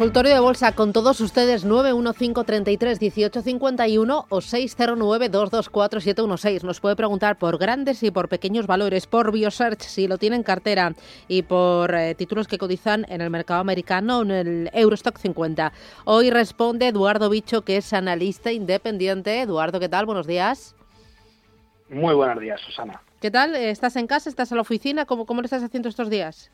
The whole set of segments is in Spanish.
Consultorio de bolsa con todos ustedes 915331851 o 609224716. Nos puede preguntar por grandes y por pequeños valores, por Biosearch si lo tiene en cartera y por eh, títulos que cotizan en el mercado americano en el Eurostock 50. Hoy responde Eduardo Bicho, que es analista independiente. Eduardo, ¿qué tal? Buenos días. Muy buenos días, Susana. ¿Qué tal? ¿Estás en casa? ¿Estás en la oficina? ¿Cómo, cómo lo estás haciendo estos días?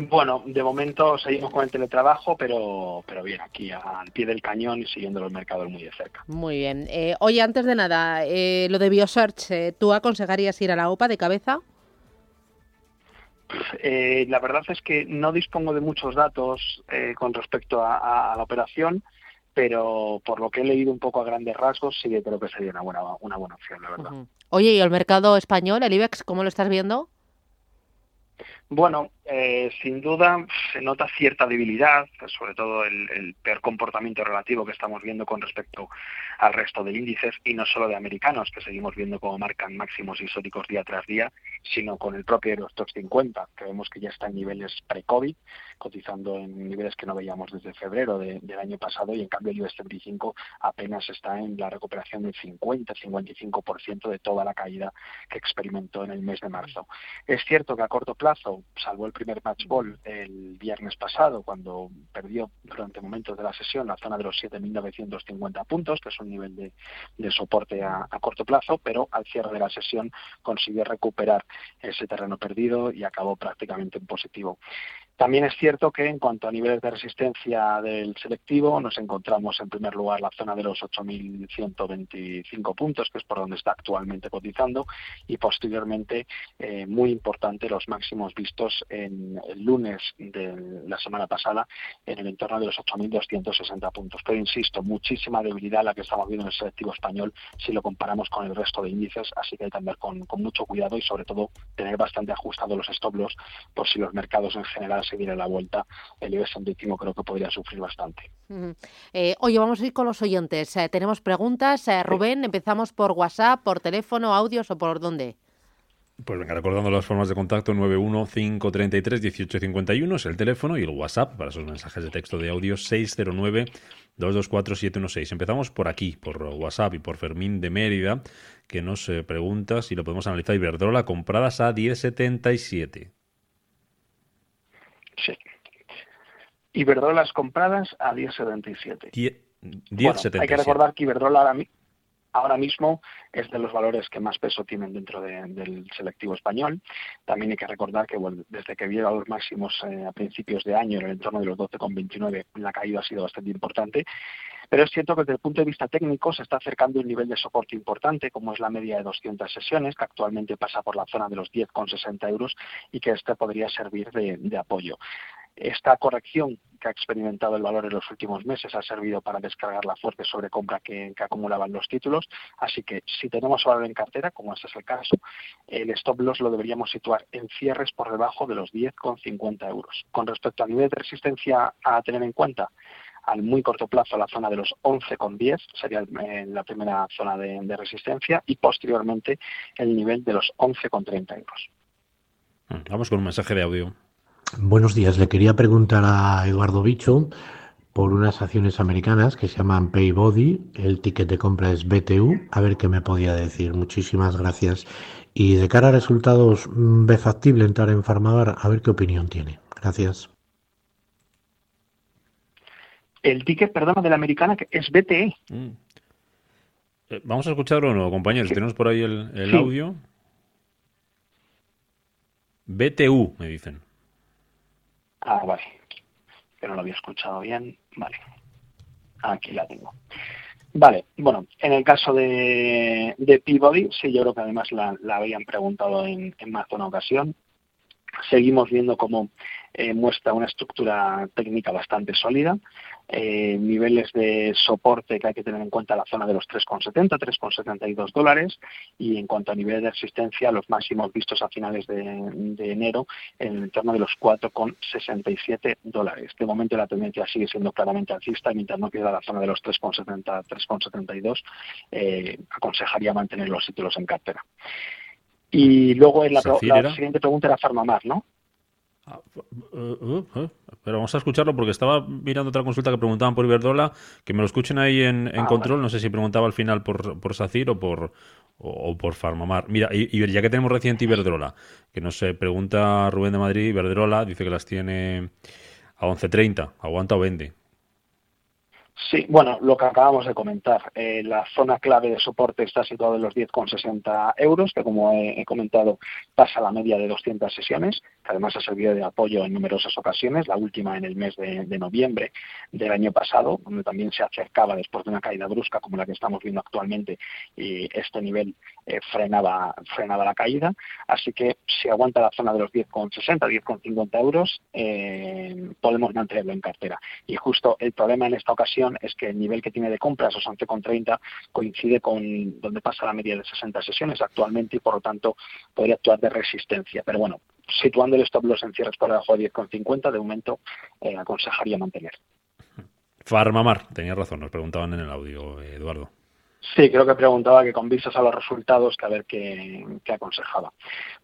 Bueno, de momento seguimos con el teletrabajo, pero, pero bien, aquí al pie del cañón y siguiendo los mercados muy de cerca. Muy bien. Eh, oye, antes de nada, eh, lo de BioSearch, eh, ¿tú aconsejarías ir a la OPA de cabeza? Eh, la verdad es que no dispongo de muchos datos eh, con respecto a, a, la operación, pero por lo que he leído un poco a grandes rasgos, sí que creo que sería una buena, una buena opción, la verdad. Uh -huh. Oye, ¿y el mercado español, el IBEX, cómo lo estás viendo? Bueno, eh, sin duda se nota cierta debilidad, sobre todo el, peor comportamiento relativo que estamos viendo con respecto al resto de índices y no solo de americanos, que seguimos viendo como marcan máximos históricos día tras día, sino con el propio Eurostox 50, que vemos que ya está en niveles pre-COVID, cotizando en niveles que no veíamos desde febrero de, del año pasado y en cambio el US 35 apenas está en la recuperación del 50-55% de toda la caída que experimentó en el mes de marzo. Es cierto que a corto plazo, salvo el primer match ball el viernes pasado, cuando perdió durante momentos de la sesión la zona de los 7.950 puntos, que es un nivel de, soporte a, a, corto plazo, pero al cierre de la sesión consiguió recuperar ese terreno perdido y acabó prácticamente en positivo. También es cierto que en cuanto a niveles de resistencia del selectivo, nos encontramos en primer lugar la zona de los 8.125 puntos, que es por donde está actualmente cotizando, y posteriormente, eh, muy importante, los máximos vistos en el lunes de la semana pasada en el entorno de los 8.260 puntos. Pero insisto, muchísima debilidad la que estamos viendo en el selectivo español si lo comparamos con el resto de índices, así que hay que andar con, con mucho cuidado y sobre todo tener bastante ajustados los stop loss por si los mercados en general se diera la vuelta, el IBEX 35 creo que podría sufrir bastante. Uh -huh. eh, oye, vamos a ir con los oyentes. Eh, tenemos preguntas. Eh, Rubén, sí. empezamos por WhatsApp, por teléfono, audios o por dónde. Pues venga, recordando las formas de contacto, 915331851 es el teléfono y el WhatsApp para esos mensajes de texto de audio 609-224-716. Empezamos por aquí, por WhatsApp y por Fermín de Mérida, que nos pregunta si lo podemos analizar Iberdrola compradas a 1077. Sí. Iberdrolas compradas a 10,77. 10, 10 bueno, hay que recordar que Iberdrola ahora, mismo es de los valores que más peso tienen dentro de, del selectivo español. También hay que recordar que desde que vieron los máximos eh, a principios de año, en el entorno de los 12,29, la caída ha sido bastante importante. Pero es cierto que desde el punto de vista técnico se está acercando un nivel de soporte importante, como es la media de 200 sesiones, que actualmente pasa por la zona de los 10,60 euros y que este podría servir de apoyo. Esta corrección que ha experimentado el valor en los últimos meses ha servido para descargar la fuerte sobrecompra que, acumulaban los títulos. Así que si tenemos valor en cartera, como este es el caso, el stop loss lo deberíamos situar en cierres por debajo de los 10,50 euros. Con respecto al nivel de resistencia a tener en cuenta, al muy corto plazo la zona de los 11,10 sería la primera zona de, de, resistencia y posteriormente el nivel de los 11,30 euros. Vamos con un mensaje de audio. Buenos días, le quería preguntar a Eduardo Bicho por unas acciones americanas que se llaman Paybody, el ticket de compra es BTU, a ver qué me podía decir. Muchísimas gracias. Y de cara a resultados, ¿ve factible entrar en Farmagar? A ver qué opinión tiene. Gracias. El ticket, perdona, de la americana es BTE. Mm. Eh, vamos a escucharlo o no, compañeros. Sí. Tenemos por ahí el, el sí. audio. BTU, me dicen. Ah, vale. Que no lo había escuchado bien. Vale. Aquí la tengo. Vale, bueno, en el caso de, de Peabody, sí, yo creo que además la, la habían preguntado en, en más de una ocasión. Seguimos viendo cómo eh, muestra una estructura técnica bastante sólida, eh, niveles de soporte que hay que tener en cuenta la zona de los 3,70, 3,72 dólares y en cuanto a nivel de resistencia, los máximos vistos a finales de, enero en el entorno de los 4,67 dólares. De momento la tendencia sigue siendo claramente alcista mientras no pierda la zona de los 3,70, 3,72, eh, aconsejaría mantener los títulos en cartera. Y luego en la, la siguiente pregunta era Farmamar, ¿no? Ah, eh, eh, pero vamos a escucharlo porque estaba mirando otra consulta que preguntaban por Iberdrola, que me lo escuchen ahí en, ah, control, no sé si preguntaba al final por, por SACIR o por, o, por Farmamar. Mira, y, ya que tenemos reciente Iberdrola, que nos pregunta Rubén de Madrid, Iberdrola dice que las tiene a 11.30, aguanta o vende. Sí, bueno, lo que acabamos de comentar. Eh, la zona clave de soporte está situada en los 10,60 euros, que como he, comentado pasa la media de 200 sesiones, que además ha servido de apoyo en numerosas ocasiones, la última en el mes de, noviembre del año pasado, donde también se acercaba después de una caída brusca como la que estamos viendo actualmente y este nivel eh, frenaba, frenaba la caída. Así que si aguanta la zona de los 10,60, 10,50 euros, eh, podemos mantenerlo en cartera. Y justo el problema en esta ocasión es que el nivel que tiene de compras, los 11,30, coincide con donde pasa la media de 60 sesiones actualmente y por lo tanto podría actuar de resistencia. Pero bueno, situando el stop loss en cierres por debajo de 10,50, de momento eh, aconsejaría mantener. Farmamar, tenía razón, nos preguntaban en el audio, Eduardo. Sí, creo que preguntaba que con vistas a los resultados que a ver qué, aconsejaba.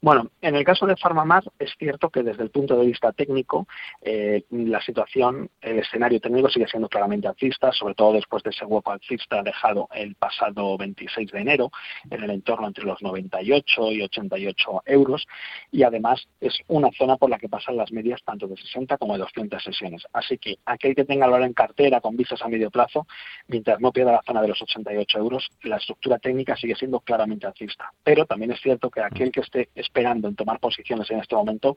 Bueno, en el caso de Farmamar es cierto que desde el punto de vista técnico eh, la situación, el escenario técnico sigue siendo claramente alcista, sobre todo después de ese hueco alcista dejado el pasado 26 de enero en el entorno entre los 98 y 88 euros y además es una zona por la que pasan las medias tanto de 60 como de 200 sesiones. Así que aquel que tenga valor en cartera con vistas a medio plazo, mientras no pierda la zona de los 88 euros, la estructura técnica sigue siendo claramente alcista. Pero también es cierto que aquel que esté esperando en tomar posiciones en este momento,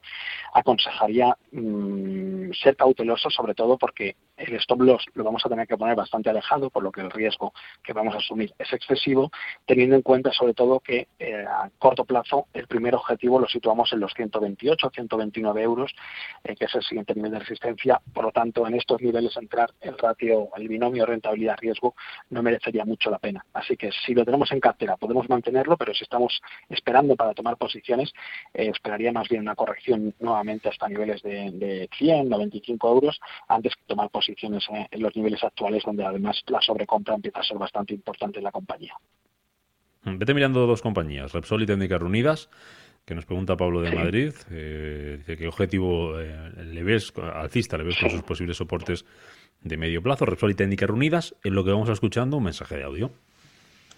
aconsejaría mm, ser cauteloso, sobre todo porque el stop loss lo vamos a tener que poner bastante alejado, por lo que el riesgo que vamos a asumir es excesivo, teniendo en cuenta sobre todo que eh, a corto plazo el primer objetivo lo situamos en los 128, 129 euros, eh, que es el siguiente nivel de resistencia. Por lo tanto, en estos niveles entrar el ratio, el binomio rentabilidad-riesgo no merecería mucho la pena. Así que si lo tenemos en cartera podemos mantenerlo, pero si estamos esperando para tomar posiciones, eh, esperaría más bien una corrección nuevamente hasta niveles de, de 100, 95 euros antes que tomar posiciones en los niveles actuales donde además la sobrecompra empieza a ser bastante importante en la compañía. Vete mirando dos compañías, Repsol y Técnicas Reunidas que nos pregunta Pablo de Madrid, eh, dice qué objetivo eh, le ves, alcista, le ves con sus posibles soportes de medio plazo, Repsol y Técnicas Reunidas, en lo que vamos escuchando un mensaje de audio.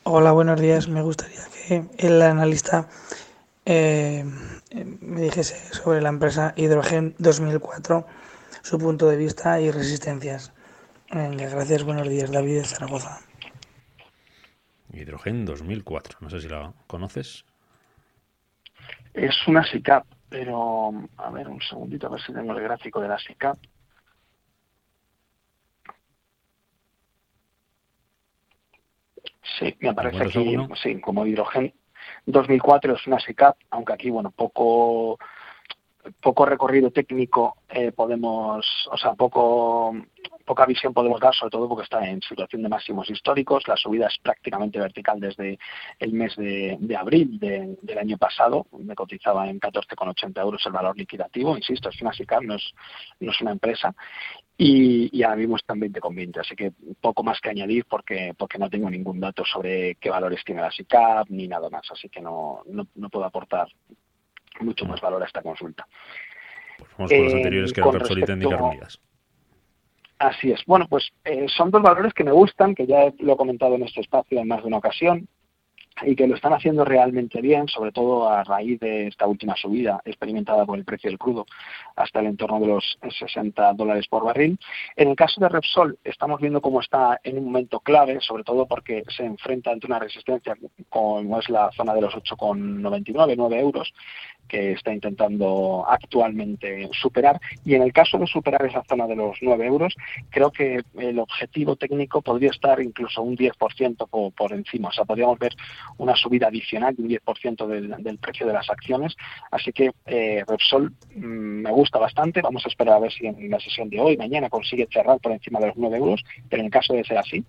Hola, buenos días. Me gustaría que el analista eh, me dijese sobre la empresa Hidrogen 2004, su punto de vista y resistencias. gracias, buenos días. David de Zaragoza. Hidrogen 2004, no sé si la conoces. Es una SICAP, pero a ver un segundito, a ver si tengo el gráfico de la SICAP. Sí, me parece aquí, sí, como hidrógeno. 2004 es una SICAP, aunque aquí, bueno, poco poco recorrido técnico eh, podemos, o sea, poco poca visión podemos dar, sobre todo porque está en situación de máximos históricos. La subida es prácticamente vertical desde el mes de, abril del año pasado. Me cotizaba en 14,80 euros el valor liquidativo. Insisto, es una SICAP, no es, una empresa. Y, y, ahora mismo está en 20,20, así que poco más que añadir porque, porque no tengo ningún dato sobre qué valores tiene la SICAP ni nada más, así que no, puedo aportar mucho más valor a esta consulta. Pues vamos con los anteriores que Técnicas Reunidas. Así es. Bueno, pues eh, son dos valores que me gustan, que ya lo he comentado en este espacio en más de una ocasión y que lo están haciendo realmente bien, sobre todo a raíz de esta última subida experimentada por el precio del crudo hasta el entorno de los 60 dólares por barril. En el caso de Repsol estamos viendo cómo está en un momento clave, sobre todo porque se enfrenta ante una resistencia como es la zona de los 8,99, 9 euros, que está intentando actualmente superar. Y en el caso de superar esa zona de los 9 euros, creo que el objetivo técnico podría estar incluso un 10% por, por encima. O sea, podríamos ver una subida adicional de un 10% del, del, precio de las acciones. Así que eh, Repsol mmm, me gusta bastante. Vamos a esperar a ver si en la sesión de hoy, mañana, consigue cerrar por encima de los 9 euros. Pero en el caso de ser así,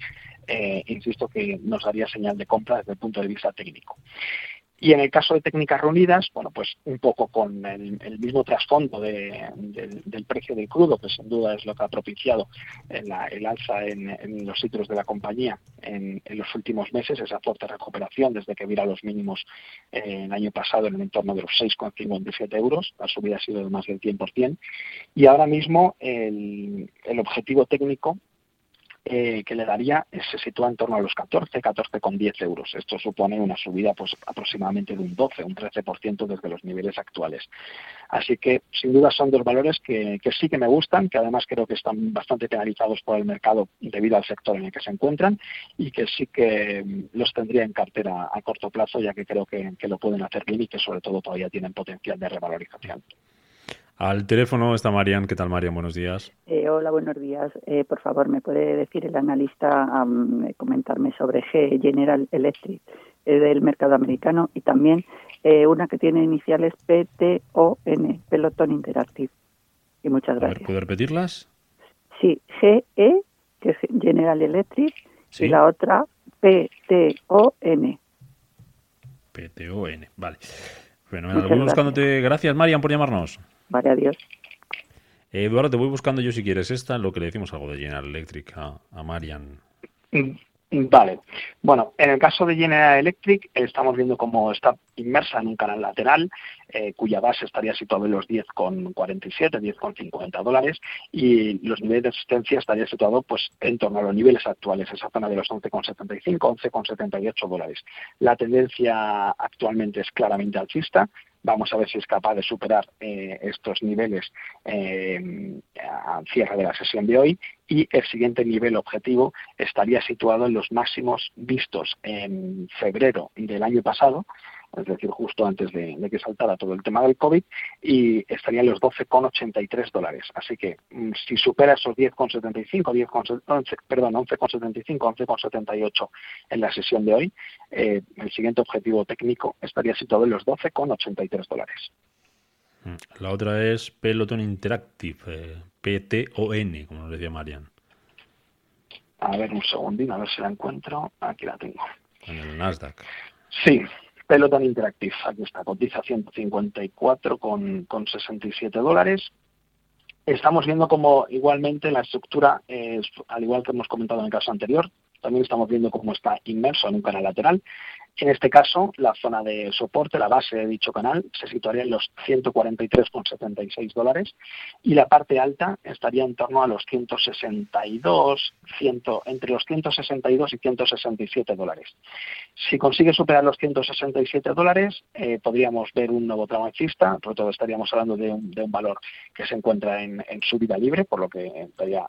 eh, insisto que nos daría señal de compra desde el punto de vista técnico. Y en el caso de técnicas reunidas, bueno, pues un poco con el, mismo trasfondo de, de, del precio del crudo, que sin duda es lo que ha propiciado el alza en, los títulos de la compañía en, los últimos meses, esa fuerte recuperación desde que vira los mínimos eh, el año pasado en el entorno de los 6,57 euros, la subida ha sido de más del 100%, y ahora mismo el objetivo técnico eh, que le daría se sitúa en torno a los 14, 14,10 euros. Esto supone una subida pues aproximadamente de un 12, un 13% desde los niveles actuales. Así que sin duda son dos valores que, sí que me gustan, que además creo que están bastante penalizados por el mercado debido al sector en el que se encuentran y que sí que los tendría en cartera a corto plazo ya que creo que, que lo pueden hacer bien y que sobre todo todavía tienen potencial de revalorización. Al teléfono está Marian. ¿Qué tal, Marian? Buenos días. Eh, hola, buenos días. Eh, por favor, ¿me puede decir el analista um, comentarme sobre G General Electric eh, del mercado americano y también una que tiene iniciales PTON, Peloton Interactive? Y muchas gracias. Ver, ¿Puedo repetirlas? Sí, GE, que es General Electric, ¿Sí? y la otra PTON. PTON, vale. Bueno, buscándote. Gracias, Marian, por llamarnos. Vale, adiós. Eh, Eduardo, te voy buscando yo si quieres esta, lo que le decimos algo de General Electric a, a Marian. Vale. Bueno, en el caso de General Electric estamos viendo cómo está inmersa en un canal lateral eh, cuya base estaría situado en los 10,47, 10,50 dólares y los niveles de asistencia estaría situado pues en torno a los niveles actuales, esa zona de los 11,75, 11,78 dólares. La tendencia actualmente es claramente alcista, vamos a ver si es capaz de superar eh, estos niveles eh, al cierre de la sesión de hoy y el siguiente nivel objetivo estaría situado en los máximos vistos en febrero del año pasado es decir, justo antes de, que saltara todo el tema del COVID, y estaría en los 12,83 dólares. Así que mm, si supera esos 10,75, 10, 11, perdón, 11,75, 11,78 en la sesión de hoy, eh, el siguiente objetivo técnico estaría situado en los 12,83 dólares. La otra es Peloton Interactive, eh, PTON, como nos decía Marian. A ver, un segundín, a ver si la encuentro. Aquí la tengo. En el Nasdaq. Sí, Peloton Interactive, aquí está, cotiza 154 con, con 67 dólares. Estamos viendo como igualmente la estructura, eh, al igual que hemos comentado en el caso anterior, también estamos viendo cómo está inmerso en un canal lateral. En este caso, la zona de soporte, la base de dicho canal, se situaría en los 143,76 dólares y la parte alta estaría en torno a los 162, 100, entre los 162 y 167 dólares. Si consigue superar los 167 dólares, eh, podríamos ver un nuevo tramo alcista, sobre todo estaríamos hablando de un, valor que se encuentra en, en subida libre, por lo que todavía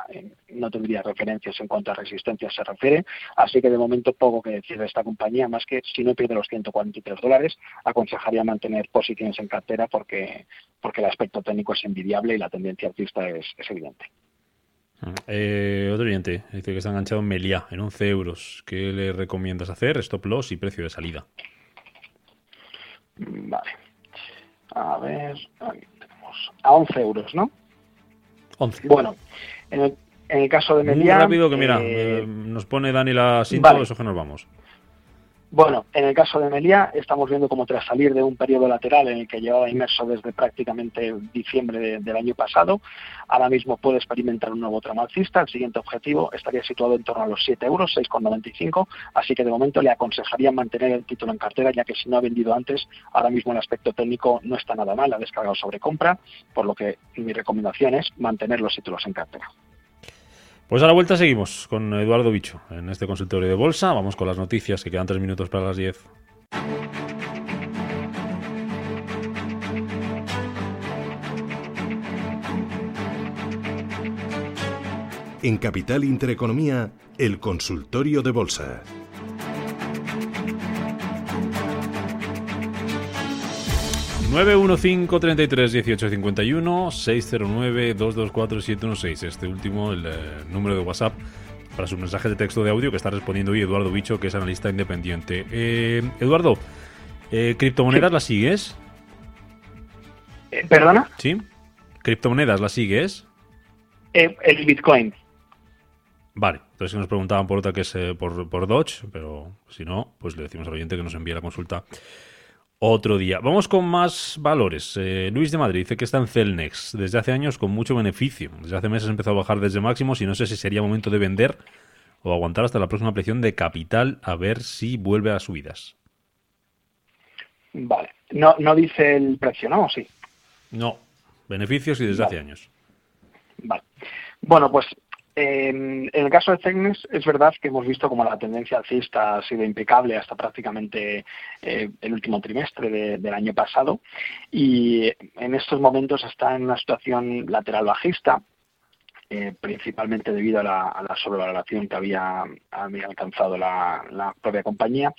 no tendría referencias en cuanto a resistencia se refiere, así que de momento poco que decir de esta compañía, más que si no pierde los 143 dólares, aconsejaría mantener posiciones en cartera porque, porque el aspecto técnico es envidiable y la tendencia alcista es, es evidente. Eh, otro oyente dice que está enganchado en Melia en 11 euros. ¿Qué le recomiendas hacer? Stop loss y precio de salida. Vale. A ver, tenemos a 11 euros, ¿no? 11. Bueno, en el, en el caso de Melia... Muy rápido que mira, eh, nos pone Dani la cinta, vale. eso que nos vamos. Bueno, en el caso de Melia estamos viendo como tras salir de un periodo lateral en el que llevaba inmerso desde prácticamente diciembre de, del año pasado, ahora mismo puede experimentar un nuevo tramo alcista. El siguiente objetivo estaría situado en torno a los 7 euros, 6,95, así que de momento le aconsejaría mantener el título en cartera, ya que si no ha vendido antes, ahora mismo el aspecto técnico no está nada mal, ha descargado sobre compra, por lo que mi recomendación es mantener los títulos en cartera. Pues a la vuelta seguimos con Eduardo Bicho en este consultorio de bolsa. Vamos con las noticias que quedan tres minutos para las 10. En Capital Intereconomía, el consultorio de bolsa. 915 33 18 51 609 224 716. Este último, el eh, número de WhatsApp para sus mensajes de texto de audio que está respondiendo hoy Eduardo Bicho, que es analista independiente. Eh, Eduardo, eh, ¿criptomonedas las sigues? Eh, ¿Perdona? Sí. ¿Criptomonedas las sigues? Eh, el Bitcoin. Vale, entonces nos preguntaban por otra que es por, por Dodge, pero si no, pues le decimos al oyente que nos envíe la consulta otro día. Vamos con más valores. Eh, Luis de Madrid dice que está en Celnex desde hace años con mucho beneficio. Desde hace meses empezó a bajar desde máximos y no sé si sería momento de vender o aguantar hasta la próxima presión de capital a ver si vuelve a subidas. Vale. No, no dice el precio, ¿no? ¿O Sí. No, beneficios y desde Vale. hace años. Vale. Bueno, pues en el caso de Cegnes es verdad que hemos visto como la tendencia alcista ha sido impecable hasta prácticamente eh, el último trimestre de- del año pasado y en estos momentos está en una situación lateral bajista. Eh, principalmente debido a la, sobrevaloración que había, alcanzado la, propia compañía.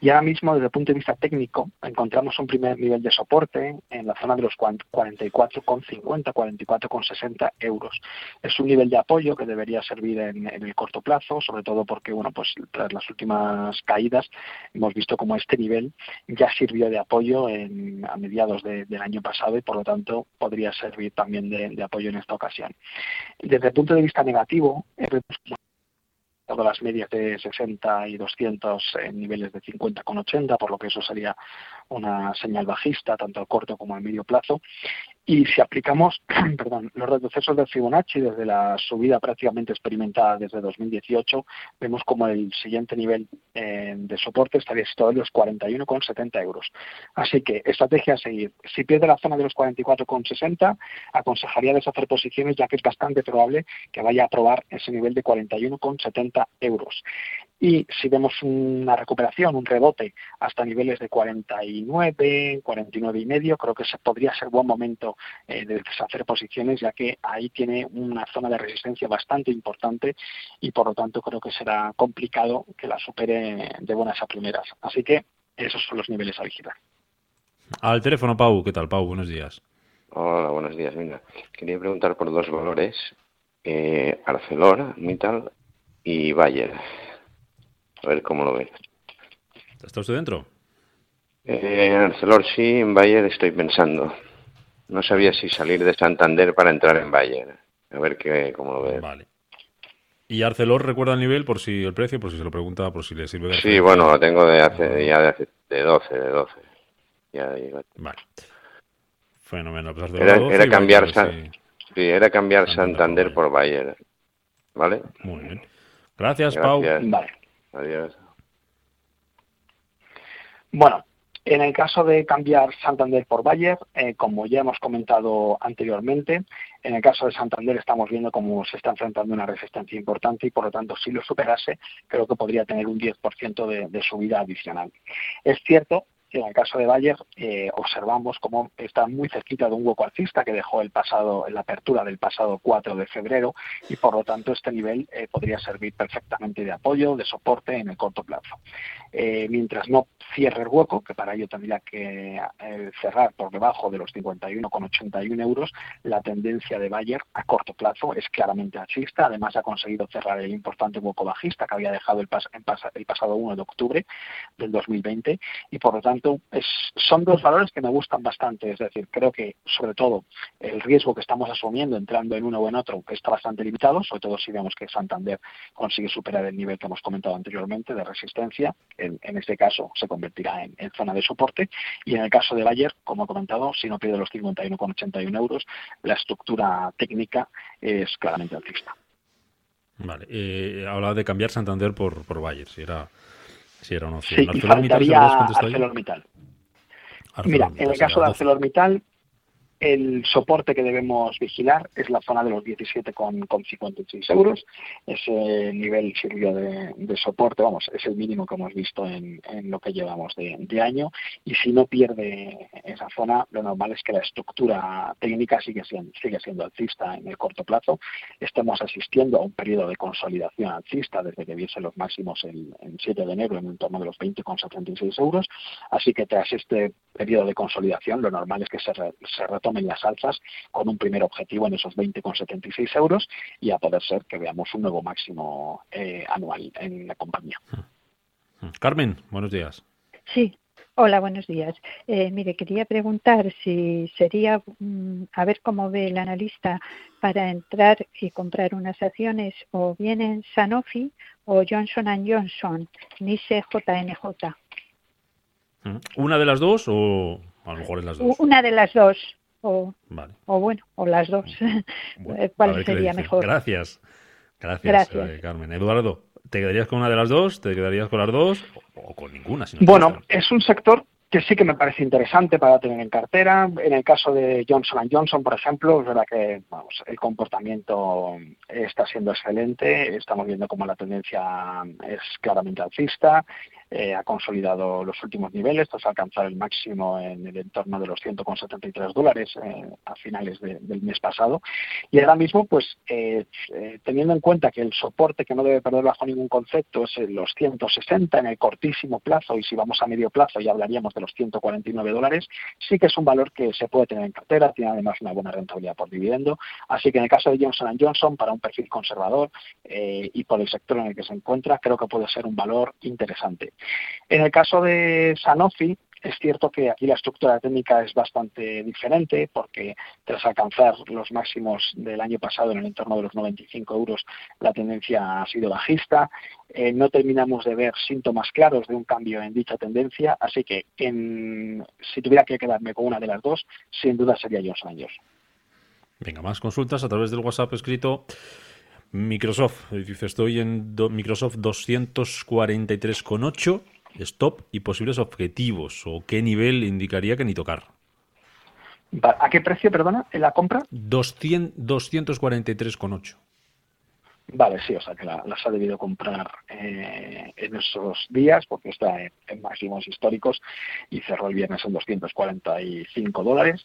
Y ahora mismo, desde el punto de vista técnico, encontramos un primer nivel de soporte en la zona de los 44,50, 44,60 euros. Es un nivel de apoyo que debería servir en, el corto plazo, sobre todo porque, bueno, pues tras las últimas caídas hemos visto como este nivel ya sirvió de apoyo a mediados de- del año pasado y, por lo tanto, podría servir también de apoyo en esta ocasión. Desde el punto de vista negativo, todas las medias de 60 y 200 en niveles de 50 con 80, por lo que eso sería una señal bajista tanto al corto como al medio plazo. Y si aplicamos los retrocesos del Fibonacci desde la subida prácticamente experimentada desde 2018, vemos como el siguiente nivel eh, de soporte estaría situado en los 41,70 euros. Así que estrategia a seguir. Si pierde la zona de los 44,60, aconsejaría deshacer posiciones ya que es bastante probable que vaya a probar ese nivel de 41,70 euros. Y si vemos una recuperación, un rebote hasta niveles de 49, 49 y medio, creo que se podría ser buen momento eh, de deshacer posiciones, ya que ahí tiene una zona de resistencia bastante importante y por lo tanto creo que será complicado que la supere de buenas a primeras. Así que esos son los niveles a vigilar. Al teléfono, Pau. ¿Qué tal, Pau? Buenos días. Hola, buenos días. Venga, quería preguntar por dos valores, eh, Arcelor, Mittal y Bayer. A ver cómo lo ves. ¿Está usted dentro? Eh, en Arcelor sí, en Bayer estoy pensando. No sabía si salir de Santander para entrar en Bayer. A ver qué, cómo lo ves. Vale. ¿Y Arcelor recuerda el nivel por si el precio, por si se lo pregunta, por si le sirve de Sí, bueno, lo tengo de hace, ya de, hace, de 12, de 12. Ya digo. Vale. Fenomenal. Pues Era, 12 era cambiar, Bayer, San- sí. sí, era cambiar Santander Santander por por Bayer. ¿Vale? Muy bien. Gracias, Pau. Gracias. Vale. Bueno, en el caso de cambiar Santander por Bayer, eh, como ya hemos comentado anteriormente, en el caso de Santander estamos viendo cómo se está enfrentando una resistencia importante y por lo tanto si lo superase creo que podría tener un 10% de, de subida adicional. Es cierto en el caso de Bayer eh, observamos cómo está muy cerquita de un hueco alcista que dejó el pasado, la apertura del pasado 4 de febrero y por lo tanto este nivel eh, podría servir perfectamente de apoyo, de soporte en el corto plazo. Eh, mientras no cierre el hueco, que para ello tendría que cerrar por debajo de los 51,81 euros, la tendencia de Bayer a corto plazo es claramente alcista. Además, ha conseguido cerrar el importante hueco bajista que había dejado el, pas- en pas- el pasado 1 de octubre del 2020 y por lo tanto son dos valores que me gustan bastante. Es decir, creo que sobre todo el riesgo que estamos asumiendo entrando en uno o en otro está bastante limitado, sobre todo si vemos que Santander consigue superar el nivel que hemos comentado anteriormente de resistencia. En, en este caso se convertirá en, en zona de soporte. Y en el caso de Bayer, como he comentado, si no pierde los 51,81 euros, la estructura técnica es claramente alcista. Vale. Eh, hablaba de cambiar Santander por, por Bayer, si era, si era una opción. Sí, y ArcelorMittal, ¿se lo faltaría ya? ArcelorMittal. Mira, ArcelorMittal, en el sí, caso de las 12. ArcelorMittal, El soporte que debemos vigilar es la zona de los 17,56 euros. Ese nivel sirvió de, soporte, vamos, es el mínimo que hemos visto en, lo que llevamos de, año. Y si no pierde esa zona, lo normal es que la estructura técnica sigue siendo, alcista en el corto plazo. Estamos asistiendo a un periodo de consolidación alcista desde que viese los máximos el, 7 de enero en torno de los 20,76 euros. Así que tras este periodo de consolidación, lo normal es que se, se tomen las alzas con un primer objetivo en esos 20,76 euros y a poder ser que veamos un nuevo máximo eh, anual en la compañía. Carmen, buenos días. Sí, Hola, buenos días. Eh, mire, quería preguntar si sería, mm, a ver cómo ve el analista para entrar y comprar unas acciones o bien en Sanofi o Johnson Johnson, NICE JNJ. ¿Una de las dos o a lo mejor es las dos? Una de las dos o, o bueno, o las dos. ¿Cuál sería mejor? Gracias. Gracias, eh, Carmen. Eduardo, ¿te quedarías con una de las dos? ¿Te quedarías con las dos? ¿O, con ninguna? bueno, es un sector que sí que me parece interesante para tener en cartera. En el caso de Johnson Johnson, por ejemplo, es verdad que vamos, el comportamiento está siendo excelente. Estamos viendo como la tendencia es claramente alcista. Eh, ha consolidado los últimos niveles tras alcanzar el máximo en el entorno de los 100,73 dólares eh, a finales del mes pasado. Y ahora mismo, pues eh, teniendo en cuenta que el soporte que no debe perder bajo ningún concepto es los 160 en el cortísimo plazo y si vamos a medio plazo ya hablaríamos de los 149 dólares, sí que es un valor que se puede tener en cartera, tiene además una buena rentabilidad por dividendo. Así que en el caso de Johnson Johnson, para un perfil conservador y por el sector en el que se encuentra, creo que puede ser un valor interesante. En el caso de Sanofi, es cierto que aquí la estructura técnica es bastante diferente porque tras alcanzar los máximos del año pasado en el entorno de los 95 euros, la tendencia ha sido bajista. Eh, no terminamos de ver síntomas claros de un cambio en dicha tendencia, así que si tuviera que quedarme con una de las dos, sin duda sería Johnson Johnson. Venga, más consultas a través del WhatsApp escrito Microsoft, dice, estoy en Microsoft 243,8, stop y posibles objetivos, o qué nivel indicaría que ni tocar. ¿A qué precio, perdona, en la compra? 243,8. Vale, sí, o sea que las ha debido comprar eh, en esos días porque está en, máximos históricos y cerró el viernes en 245 dólares.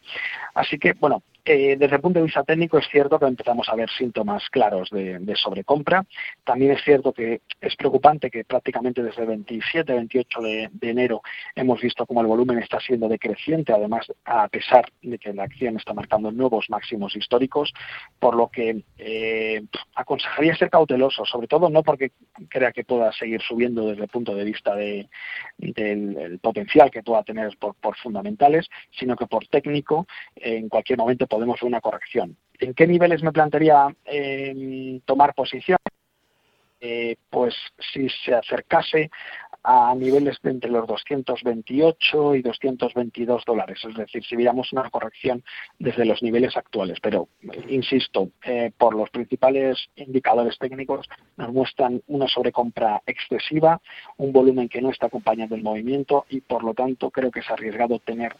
Así que, bueno, eh, desde el punto de vista técnico es cierto que empezamos a ver síntomas claros de, sobrecompra. También es cierto que es preocupante que prácticamente desde el 27, 28 de, enero hemos visto como el volumen está siendo decreciente, además a pesar de que la acción está marcando nuevos máximos históricos, por lo que eh, aconsejaría ser cauteloso, sobre todo no porque crea que pueda seguir subiendo desde el punto de vista de, del potencial que pueda tener por fundamentales, sino que por técnico en cualquier momento podemos ver una corrección. ¿En qué niveles me plantearía eh, tomar posición? Eh, pues si se acercase a niveles de entre los 228 y 222 dólares, es decir, si viéramos una corrección desde los niveles actuales. Pero, insisto, eh, por los principales indicadores técnicos nos muestran una sobrecompra excesiva, un volumen que no está acompañando el movimiento y, por lo tanto, creo que es arriesgado tener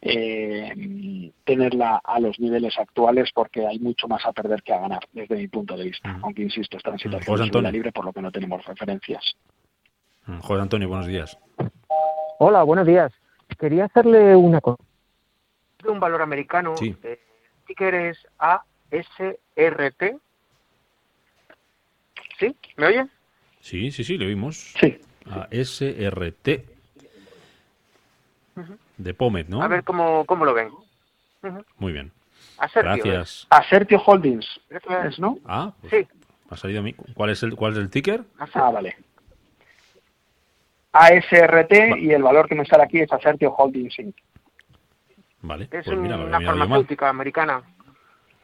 eh, tenerla a los niveles actuales porque hay mucho más a perder que a ganar, desde mi punto de vista. Aunque, insisto, está en situación de libre, por lo que no tenemos referencias. Mm, José Antonio, buenos días. Hola, buenos días. Quería hacerle una cosa. Un valor americano. Sí. Eh, ticker es ASRT. ¿Sí? ¿Me oye? Sí, sí, sí, le oímos. Sí. ASRT. De Pomet, ¿no? A ver cómo, cómo lo ven. Muy bien. Asertio, Gracias. Asertio Holdings, ¿es, no? Ah, pues sí. Ha salido a mí. ¿Cuál es el, cuál es el ticker? Ah, vale. ASRT y el valor que me sale aquí es Acertio Holdings Inc. Vale, es pues una farmacéutica americana.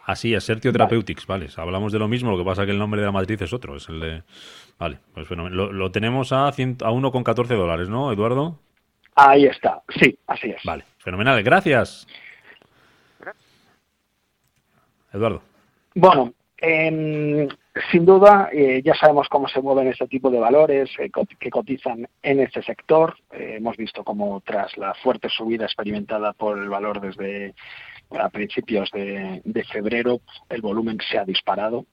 Ah, sí, Asertio Therapeutics, vale. Hablamos de lo mismo, lo que pasa es que el nombre de la matriz es otro, es el de... Vale, pues bueno, lo, tenemos a, a 1,14 dólares, ¿no, Eduardo? Ahí está, sí, así es. Vale, fenomenal, gracias. Eduardo. Bueno, eh, sin duda, eh, ya sabemos cómo se mueven este tipo de valores eh, que cotizan en este sector. Eh, hemos visto cómo tras la fuerte subida experimentada por el valor desde a principios de, de febrero el volumen se ha disparado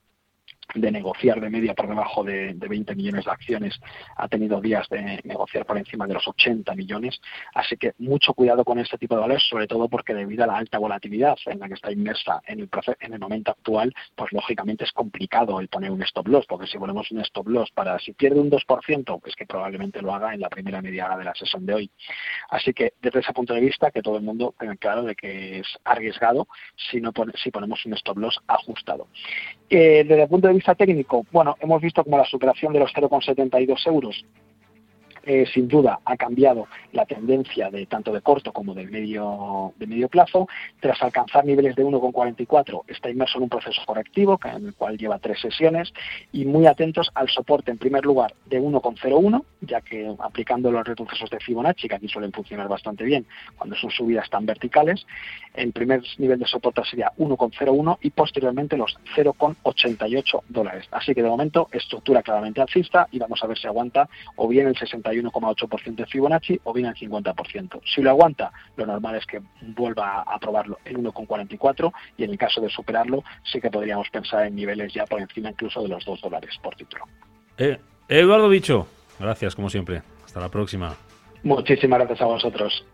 de negociar de media por debajo de, 20 millones de acciones ha tenido días de negociar por encima de los 80 millones. Así que mucho cuidado con este tipo de valores, sobre todo porque debido a la alta volatilidad en la que está inmersa en el, en el momento actual, pues lógicamente es complicado el poner un stop loss, porque si ponemos un stop loss para si pierde un 2%, pues que probablemente lo haga en la primera media hora de la sesión de hoy. Así que desde ese punto de vista, que todo el mundo tenga claro de que es arriesgado si, no si ponemos un stop loss ajustado. Eh, desde el punto de vista técnico, bueno, hemos visto como la superación de los 0,72 euros eh, sin duda ha cambiado la tendencia de tanto de corto como de medio, de medio plazo. Tras alcanzar niveles de 1,44 está inmerso en un proceso correctivo en el cual lleva tres sesiones y muy atentos al soporte en primer lugar de 1,01 ya que aplicando los retrocesos de Fibonacci que aquí suelen funcionar bastante bien cuando son subidas tan verticales, el primer nivel de soporte sería 1,01 y posteriormente los 0,88 dólares. Así que de momento estructura claramente alcista y vamos a ver si aguanta o bien el 61 1,8% de Fibonacci o bien el 50%. Si lo aguanta, lo normal es que vuelva a probarlo el 1,44 y en el caso de superarlo, sí que podríamos pensar en niveles ya por encima incluso de los 2 dólares por título. Eh, Eduardo Bicho, gracias como siempre. Hasta la próxima. Muchísimas gracias a vosotros.